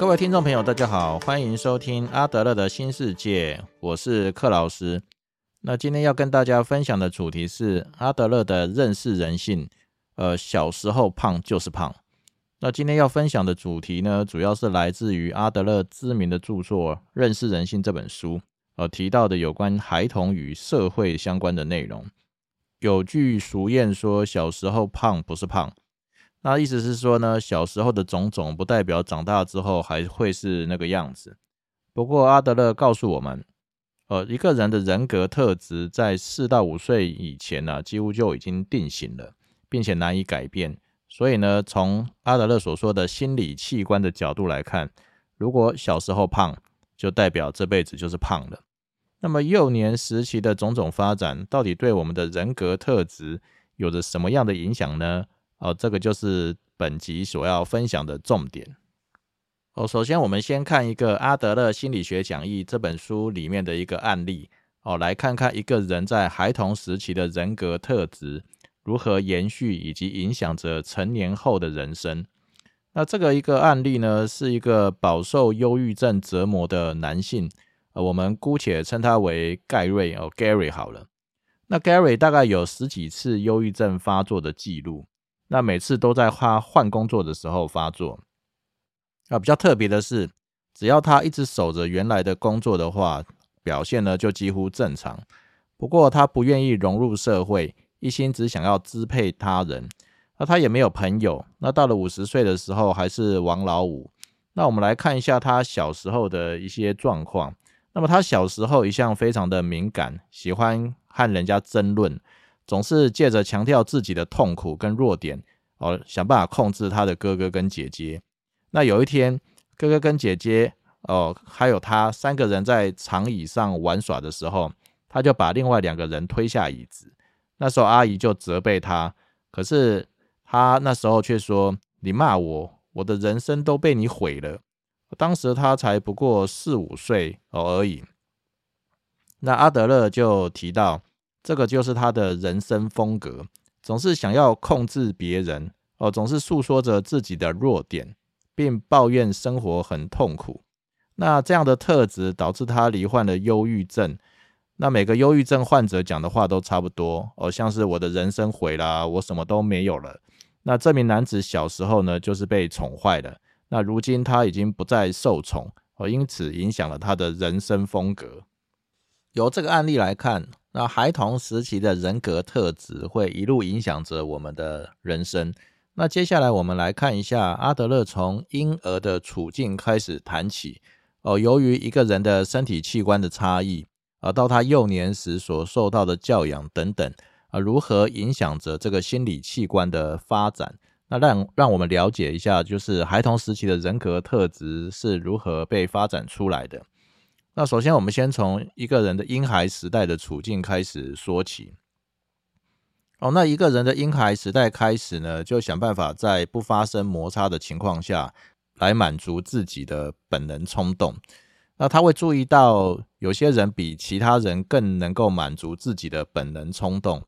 各位听众朋友，大家好，欢迎收听阿德勒的新世界，我是克老师。那今天要跟大家分享的主题是阿德勒的认识人性。呃，小时候胖就是胖。那今天要分享的主题呢，主要是来自于阿德勒知名的著作《认识人性》这本书，呃，提到的有关孩童与社会相关的内容。有句俗谚说：“小时候胖不是胖。”那意思是说呢，小时候的种种不代表长大之后还会是那个样子。不过阿德勒告诉我们，呃，一个人的人格特质在四到五岁以前呢，几乎就已经定型了，并且难以改变。所以呢，从阿德勒所说的心理器官的角度来看，如果小时候胖，就代表这辈子就是胖了。那么幼年时期的种种发展，到底对我们的人格特质有着什么样的影响呢？哦，这个就是本集所要分享的重点。哦，首先我们先看一个《阿德勒心理学讲义》这本书里面的一个案例。哦，来看看一个人在孩童时期的人格特质。如何延续以及影响着成年后的人生？那这个一个案例呢，是一个饱受忧郁症折磨的男性，呃，我们姑且称他为盖瑞哦，Gary 好了。那 Gary 大概有十几次忧郁症发作的记录，那每次都在他换工作的时候发作。啊，比较特别的是，只要他一直守着原来的工作的话，表现呢就几乎正常。不过他不愿意融入社会。一心只想要支配他人，那他也没有朋友。那到了五十岁的时候，还是王老五。那我们来看一下他小时候的一些状况。那么他小时候一向非常的敏感，喜欢和人家争论，总是借着强调自己的痛苦跟弱点，哦，想办法控制他的哥哥跟姐姐。那有一天，哥哥跟姐姐，哦，还有他三个人在长椅上玩耍的时候，他就把另外两个人推下椅子。那时候阿姨就责备他，可是他那时候却说：“你骂我，我的人生都被你毁了。”当时他才不过四五岁哦而已。那阿德勒就提到，这个就是他的人生风格，总是想要控制别人哦，总是诉说着自己的弱点，并抱怨生活很痛苦。那这样的特质导致他罹患了忧郁症。那每个忧郁症患者讲的话都差不多哦，像是我的人生毁了，我什么都没有了。那这名男子小时候呢，就是被宠坏了。那如今他已经不再受宠哦，因此影响了他的人生风格。由这个案例来看，那孩童时期的人格特质会一路影响着我们的人生。那接下来我们来看一下阿德勒从婴儿的处境开始谈起哦，由于一个人的身体器官的差异。而到他幼年时所受到的教养等等，啊，如何影响着这个心理器官的发展？那让让我们了解一下，就是孩童时期的人格特质是如何被发展出来的。那首先，我们先从一个人的婴孩时代的处境开始说起。哦，那一个人的婴孩时代开始呢，就想办法在不发生摩擦的情况下来满足自己的本能冲动。那他会注意到，有些人比其他人更能够满足自己的本能冲动，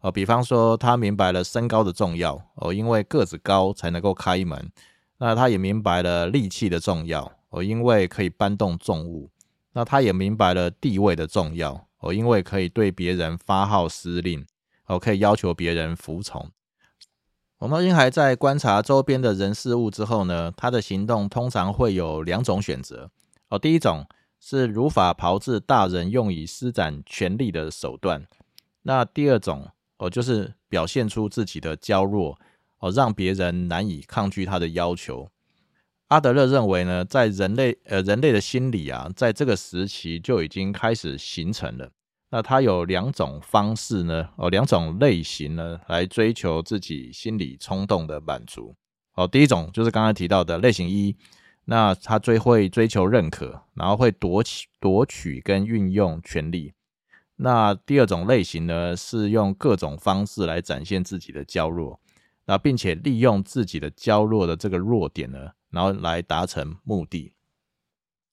哦，比方说他明白了身高的重要，哦，因为个子高才能够开门。那他也明白了力气的重要，哦，因为可以搬动重物。那他也明白了地位的重要，哦，因为可以对别人发号施令，哦，可以要求别人服从。我们婴孩在观察周边的人事物之后呢，他的行动通常会有两种选择。哦，第一种是如法炮制大人用以施展权力的手段，那第二种哦，就是表现出自己的娇弱哦，让别人难以抗拒他的要求。阿德勒认为呢，在人类呃人类的心理啊，在这个时期就已经开始形成了。那他有两种方式呢，哦，两种类型呢，来追求自己心理冲动的满足。哦，第一种就是刚才提到的类型一。那他最会追求认可，然后会夺取、夺取跟运用权力。那第二种类型呢，是用各种方式来展现自己的娇弱，那并且利用自己的娇弱的这个弱点呢，然后来达成目的。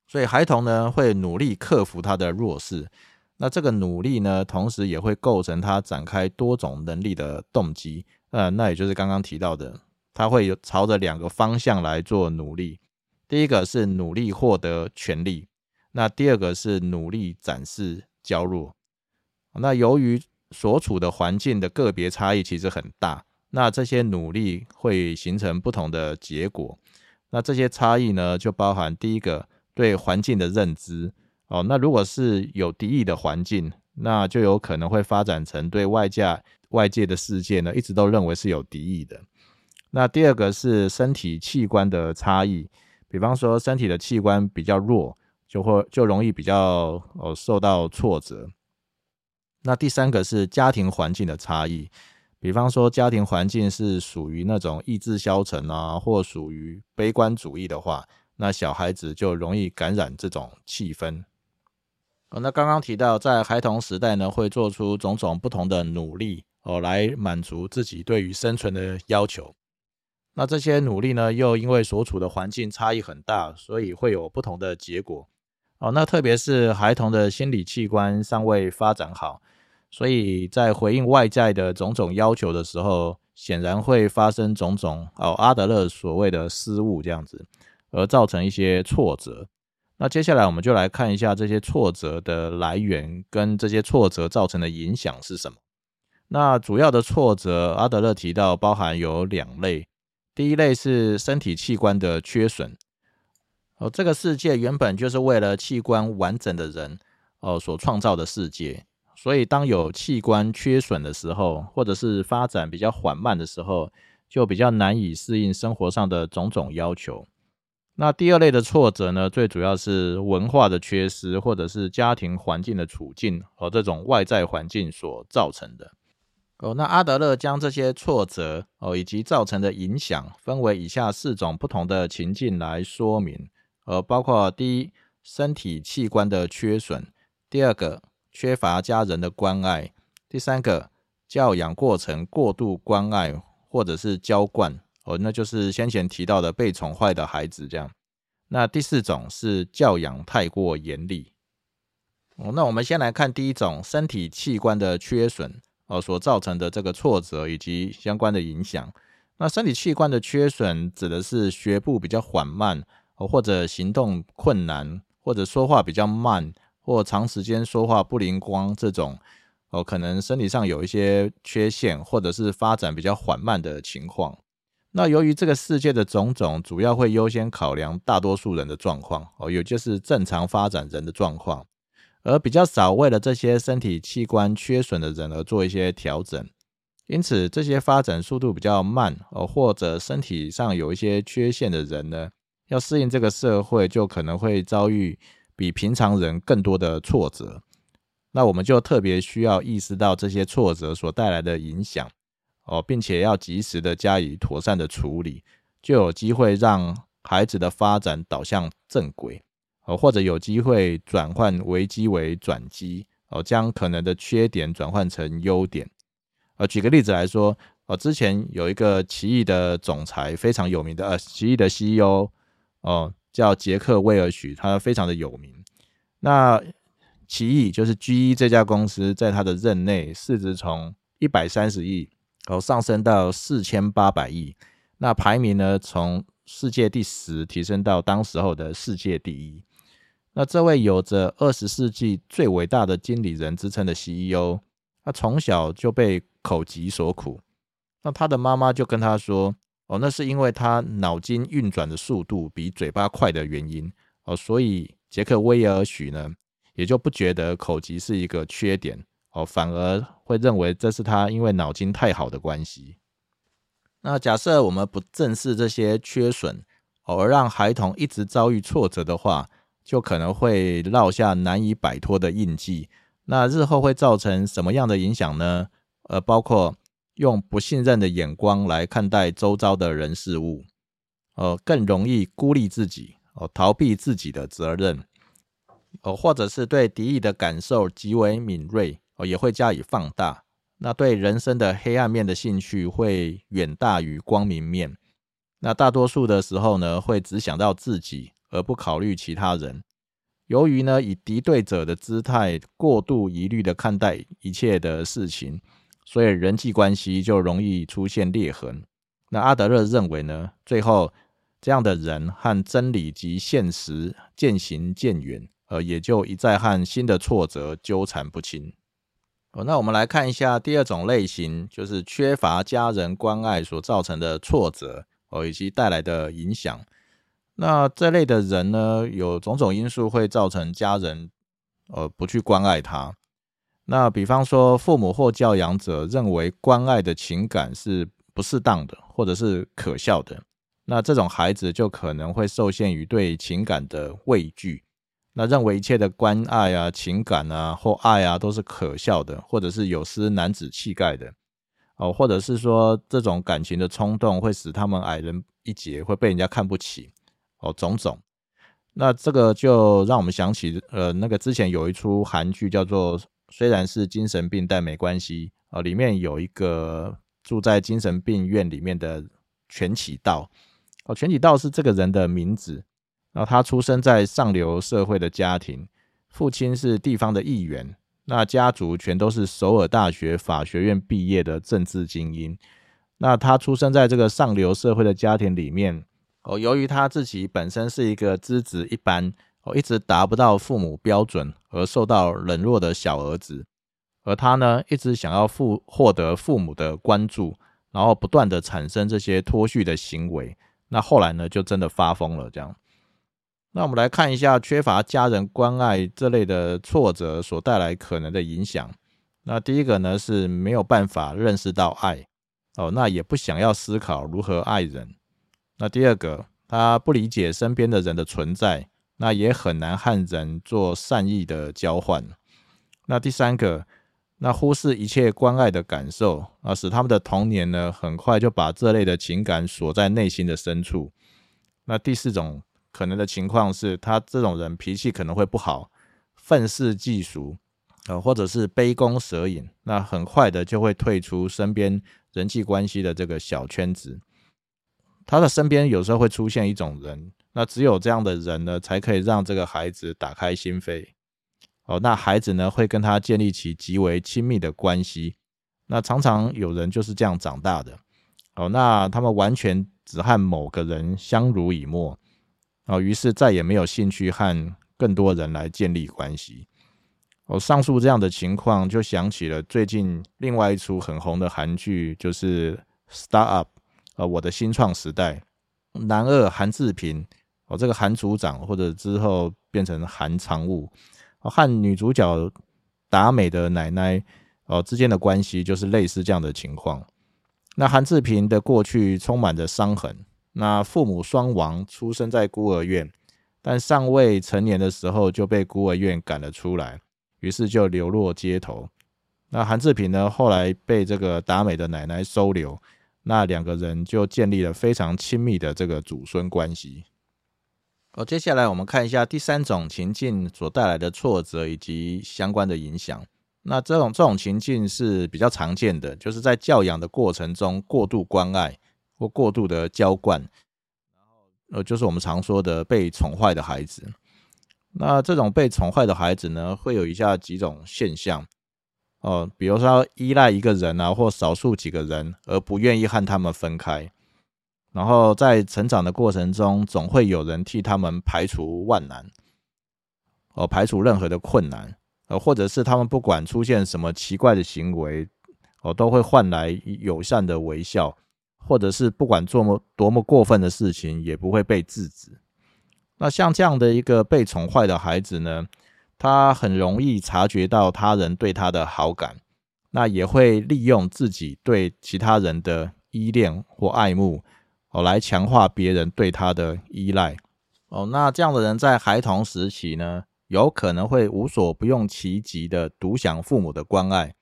所以孩童呢，会努力克服他的弱势。那这个努力呢，同时也会构成他展开多种能力的动机。呃，那也就是刚刚提到的，他会有朝着两个方向来做努力。第一个是努力获得权利，那第二个是努力展示娇弱。那由于所处的环境的个别差异其实很大，那这些努力会形成不同的结果。那这些差异呢，就包含第一个对环境的认知哦。那如果是有敌意的环境，那就有可能会发展成对外界外界的世界呢，一直都认为是有敌意的。那第二个是身体器官的差异。比方说，身体的器官比较弱，就会就容易比较呃受到挫折。那第三个是家庭环境的差异，比方说家庭环境是属于那种意志消沉啊，或属于悲观主义的话，那小孩子就容易感染这种气氛。哦，那刚刚提到在孩童时代呢，会做出种种不同的努力哦，来满足自己对于生存的要求。那这些努力呢，又因为所处的环境差异很大，所以会有不同的结果。哦，那特别是孩童的心理器官尚未发展好，所以在回应外在的种种要求的时候，显然会发生种种哦阿德勒所谓的失误这样子，而造成一些挫折。那接下来我们就来看一下这些挫折的来源跟这些挫折造成的影响是什么。那主要的挫折，阿德勒提到包含有两类。第一类是身体器官的缺损，哦，这个世界原本就是为了器官完整的人哦所创造的世界，所以当有器官缺损的时候，或者是发展比较缓慢的时候，就比较难以适应生活上的种种要求。那第二类的挫折呢，最主要是文化的缺失，或者是家庭环境的处境和这种外在环境所造成的。哦，那阿德勒将这些挫折哦以及造成的影响分为以下四种不同的情境来说明，呃，包括第一，身体器官的缺损；第二个，缺乏家人的关爱；第三个，教养过程过度关爱或者是娇惯，哦，那就是先前提到的被宠坏的孩子这样。那第四种是教养太过严厉。哦，那我们先来看第一种，身体器官的缺损。哦，所造成的这个挫折以及相关的影响。那身体器官的缺损指的是学步比较缓慢，或者行动困难，或者说话比较慢，或长时间说话不灵光这种，哦，可能身体上有一些缺陷，或者是发展比较缓慢的情况。那由于这个世界的种种，主要会优先考量大多数人的状况，哦，也就是正常发展人的状况。而比较少为了这些身体器官缺损的人而做一些调整，因此这些发展速度比较慢哦，或者身体上有一些缺陷的人呢，要适应这个社会，就可能会遭遇比平常人更多的挫折。那我们就特别需要意识到这些挫折所带来的影响哦，并且要及时的加以妥善的处理，就有机会让孩子的发展导向正轨。哦，或者有机会转换危机为转机，哦，将可能的缺点转换成优点。呃，举个例子来说，呃，之前有一个奇异的总裁，非常有名的，呃，奇异的 CEO，哦，叫杰克威尔许，他非常的有名。那奇异就是 GE 这家公司在他的任内，市值从一百三十亿，哦，上升到四千八百亿。那排名呢，从世界第十提升到当时候的世界第一。那这位有着二十世纪最伟大的经理人之称的 CEO，他从小就被口疾所苦。那他的妈妈就跟他说：“哦，那是因为他脑筋运转的速度比嘴巴快的原因哦，所以杰克威尔许呢，也就不觉得口疾是一个缺点哦，反而会认为这是他因为脑筋太好的关系。那假设我们不正视这些缺损，而让孩童一直遭遇挫折的话，就可能会落下难以摆脱的印记。那日后会造成什么样的影响呢？呃，包括用不信任的眼光来看待周遭的人事物，呃，更容易孤立自己，哦，逃避自己的责任，哦，或者是对敌意的感受极为敏锐，哦，也会加以放大。那对人生的黑暗面的兴趣会远大于光明面。那大多数的时候呢，会只想到自己。而不考虑其他人，由于呢以敌对者的姿态过度疑虑的看待一切的事情，所以人际关系就容易出现裂痕。那阿德勒认为呢，最后这样的人和真理及现实渐行渐远，呃，也就一再和新的挫折纠缠不清。哦，那我们来看一下第二种类型，就是缺乏家人关爱所造成的挫折哦，以及带来的影响。那这类的人呢，有种种因素会造成家人呃不去关爱他。那比方说，父母或教养者认为关爱的情感是不适当的，或者是可笑的，那这种孩子就可能会受限于对情感的畏惧。那认为一切的关爱啊、情感啊或爱啊都是可笑的，或者是有失男子气概的，哦，或者是说这种感情的冲动会使他们矮人一截，会被人家看不起，哦，种种。那这个就让我们想起，呃，那个之前有一出韩剧叫做《虽然是精神病但没关系》啊，里面有一个住在精神病院里面的全启道，哦，全启道是这个人的名字。然后他出生在上流社会的家庭，父亲是地方的议员，那家族全都是首尔大学法学院毕业的政治精英。那他出生在这个上流社会的家庭里面，哦，由于他自己本身是一个资质一般，哦，一直达不到父母标准而受到冷落的小儿子，而他呢，一直想要父获得父母的关注，然后不断的产生这些脱序的行为。那后来呢，就真的发疯了，这样。那我们来看一下缺乏家人关爱这类的挫折所带来可能的影响。那第一个呢是没有办法认识到爱哦，那也不想要思考如何爱人。那第二个，他不理解身边的人的存在，那也很难和人做善意的交换。那第三个，那忽视一切关爱的感受啊，使他们的童年呢很快就把这类的情感锁在内心的深处。那第四种。可能的情况是他这种人脾气可能会不好，愤世嫉俗，呃，或者是杯弓蛇影，那很快的就会退出身边人际关系的这个小圈子。他的身边有时候会出现一种人，那只有这样的人呢，才可以让这个孩子打开心扉。哦，那孩子呢会跟他建立起极为亲密的关系。那常常有人就是这样长大的。哦，那他们完全只和某个人相濡以沫。哦，于是再也没有兴趣和更多人来建立关系。哦，上述这样的情况，就想起了最近另外一出很红的韩剧，就是《Star Up》呃，我的新创时代。男二韩志平，哦，这个韩组长，或者之后变成韩常务，和女主角达美的奶奶，哦之间的关系就是类似这样的情况。那韩志平的过去充满着伤痕。那父母双亡，出生在孤儿院，但尚未成年的时候就被孤儿院赶了出来，于是就流落街头。那韩志平呢，后来被这个达美的奶奶收留，那两个人就建立了非常亲密的这个祖孙关系。哦，接下来我们看一下第三种情境所带来的挫折以及相关的影响。那这种这种情境是比较常见的，就是在教养的过程中过度关爱。或过度的娇惯，然后呃，就是我们常说的被宠坏的孩子。那这种被宠坏的孩子呢，会有以下几种现象哦，比如说依赖一个人啊，或少数几个人，而不愿意和他们分开。然后在成长的过程中，总会有人替他们排除万难，哦，排除任何的困难，呃，或者是他们不管出现什么奇怪的行为，哦，都会换来友善的微笑。或者是不管做么多么过分的事情，也不会被制止。那像这样的一个被宠坏的孩子呢，他很容易察觉到他人对他的好感，那也会利用自己对其他人的依恋或爱慕，哦，来强化别人对他的依赖。哦，那这样的人在孩童时期呢，有可能会无所不用其极的独享父母的关爱，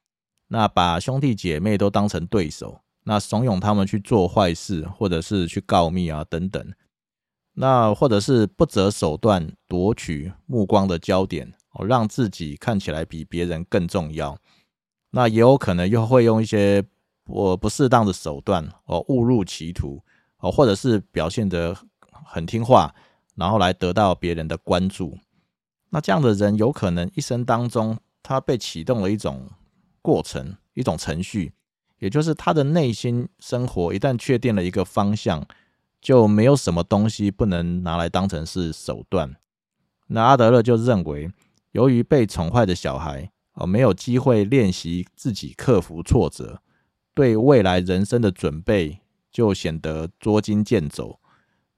那把兄弟姐妹都当成对手。那怂恿他们去做坏事，或者是去告密啊等等，那或者是不择手段夺取目光的焦点，让自己看起来比别人更重要。那也有可能又会用一些我不适当的手段，哦，误入歧途，哦，或者是表现得很听话，然后来得到别人的关注。那这样的人有可能一生当中，他被启动了一种过程，一种程序。也就是他的内心生活一旦确定了一个方向，就没有什么东西不能拿来当成是手段。那阿德勒就认为，由于被宠坏的小孩哦没有机会练习自己克服挫折，对未来人生的准备就显得捉襟见肘。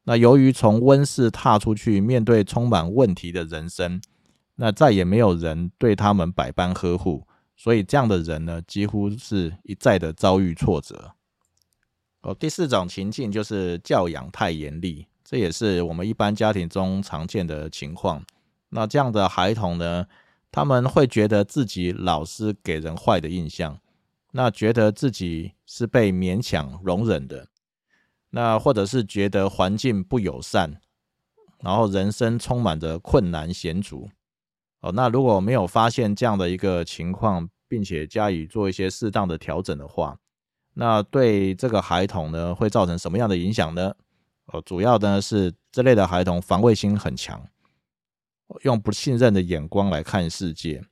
那由于从温室踏出去，面对充满问题的人生，那再也没有人对他们百般呵护，所以这样的人呢，几乎是一再的遭遇挫折。哦，第四种情境就是教养太严厉，这也是我们一般家庭中常见的情况。那这样的孩童呢，他们会觉得自己老师给人坏的印象，那觉得自己是被勉强容忍的，那或者是觉得环境不友善，然后人生充满着困难险阻。哦，那如果没有发现这样的一个情况，并且加以做一些适当的调整的话，那对这个孩童呢，会造成什么样的影响呢？哦，主要呢是这类的孩童防卫心很强，用不信任的眼光来看世界，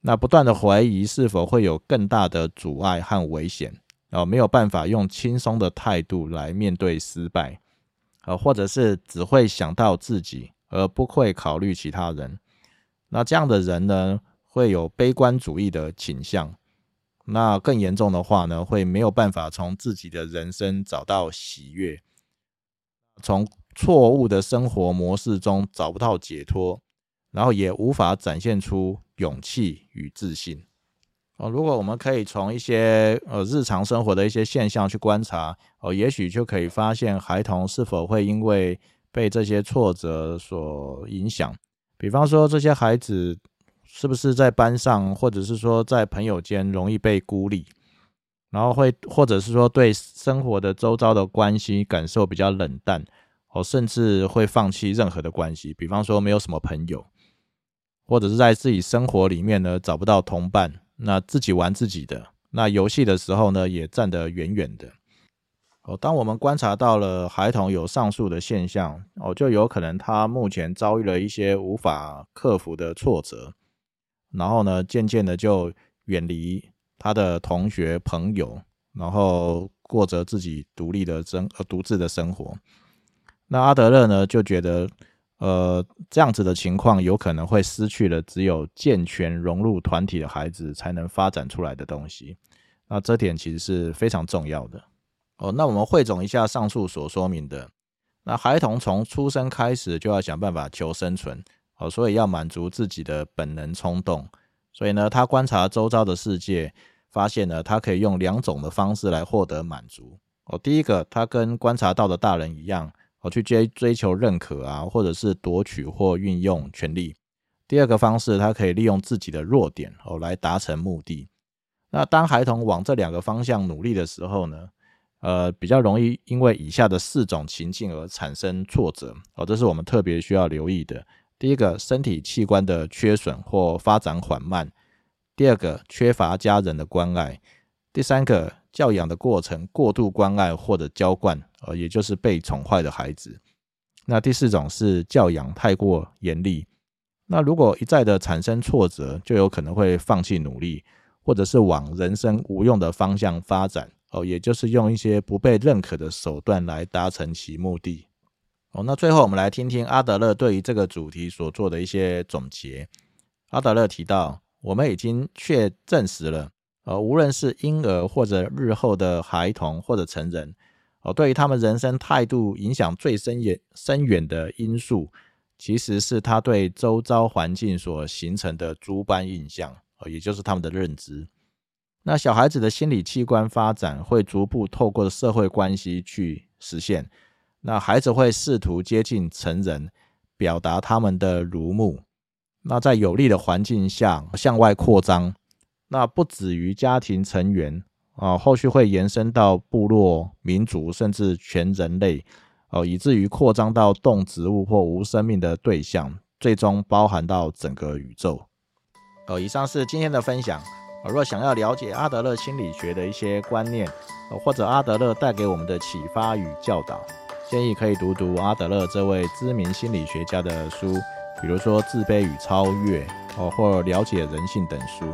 那不断的怀疑是否会有更大的阻碍和危险，啊，没有办法用轻松的态度来面对失败，呃，或者是只会想到自己，而不会考虑其他人。那这样的人呢，会有悲观主义的倾向。那更严重的话呢，会没有办法从自己的人生找到喜悦，从错误的生活模式中找不到解脱，然后也无法展现出勇气与自信。哦，如果我们可以从一些呃日常生活的一些现象去观察，哦，也许就可以发现孩童是否会因为被这些挫折所影响。比方说，这些孩子。是不是在班上，或者是说在朋友间容易被孤立，然后会，或者是说对生活的周遭的关系感受比较冷淡，哦，甚至会放弃任何的关系。比方说没有什么朋友，或者是在自己生活里面呢找不到同伴，那自己玩自己的，那游戏的时候呢也站得远远的。哦，当我们观察到了孩童有上述的现象，哦，就有可能他目前遭遇了一些无法克服的挫折。然后呢，渐渐的就远离他的同学朋友，然后过着自己独立的生呃独自的生活。那阿德勒呢就觉得，呃，这样子的情况有可能会失去了只有健全融入团体的孩子才能发展出来的东西。那这点其实是非常重要的哦。那我们汇总一下上述所说明的，那孩童从出生开始就要想办法求生存。哦，所以要满足自己的本能冲动，所以呢，他观察周遭的世界，发现呢，他可以用两种的方式来获得满足。哦，第一个，他跟观察到的大人一样，哦，去追追求认可啊，或者是夺取或运用权力。第二个方式，他可以利用自己的弱点哦来达成目的。那当孩童往这两个方向努力的时候呢，呃，比较容易因为以下的四种情境而产生挫折。哦，这是我们特别需要留意的。第一个，身体器官的缺损或发展缓慢；第二个，缺乏家人的关爱；第三个，教养的过程过度关爱或者娇惯，呃，也就是被宠坏的孩子。那第四种是教养太过严厉。那如果一再的产生挫折，就有可能会放弃努力，或者是往人生无用的方向发展，哦，也就是用一些不被认可的手段来达成其目的。哦，那最后我们来听听阿德勒对于这个主题所做的一些总结。阿德勒提到，我们已经确证实了，呃，无论是婴儿或者日后的孩童或者成人，对于他们人生态度影响最深远深远的因素，其实是他对周遭环境所形成的诸般印象，呃，也就是他们的认知。那小孩子的心理器官发展会逐步透过社会关系去实现。那孩子会试图接近成人，表达他们的如目。那在有利的环境下向外扩张，那不止于家庭成员啊，后续会延伸到部落、民族，甚至全人类哦，以至于扩张到动植物或无生命的对象，最终包含到整个宇宙。哦，以上是今天的分享。若想要了解阿德勒心理学的一些观念，或者阿德勒带给我们的启发与教导。建议可以读读阿德勒这位知名心理学家的书，比如说《自卑与超越》哦，或《了解人性》等书，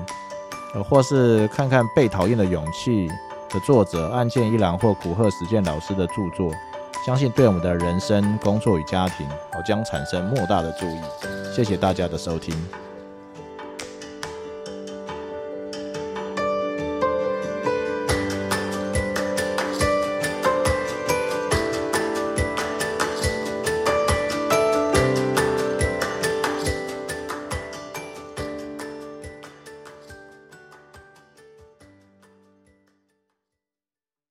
或是看看《被讨厌的勇气》的作者案件一郎或古贺实践老师的著作，相信对我们的人生、工作与家庭，哦将产生莫大的注意。谢谢大家的收听。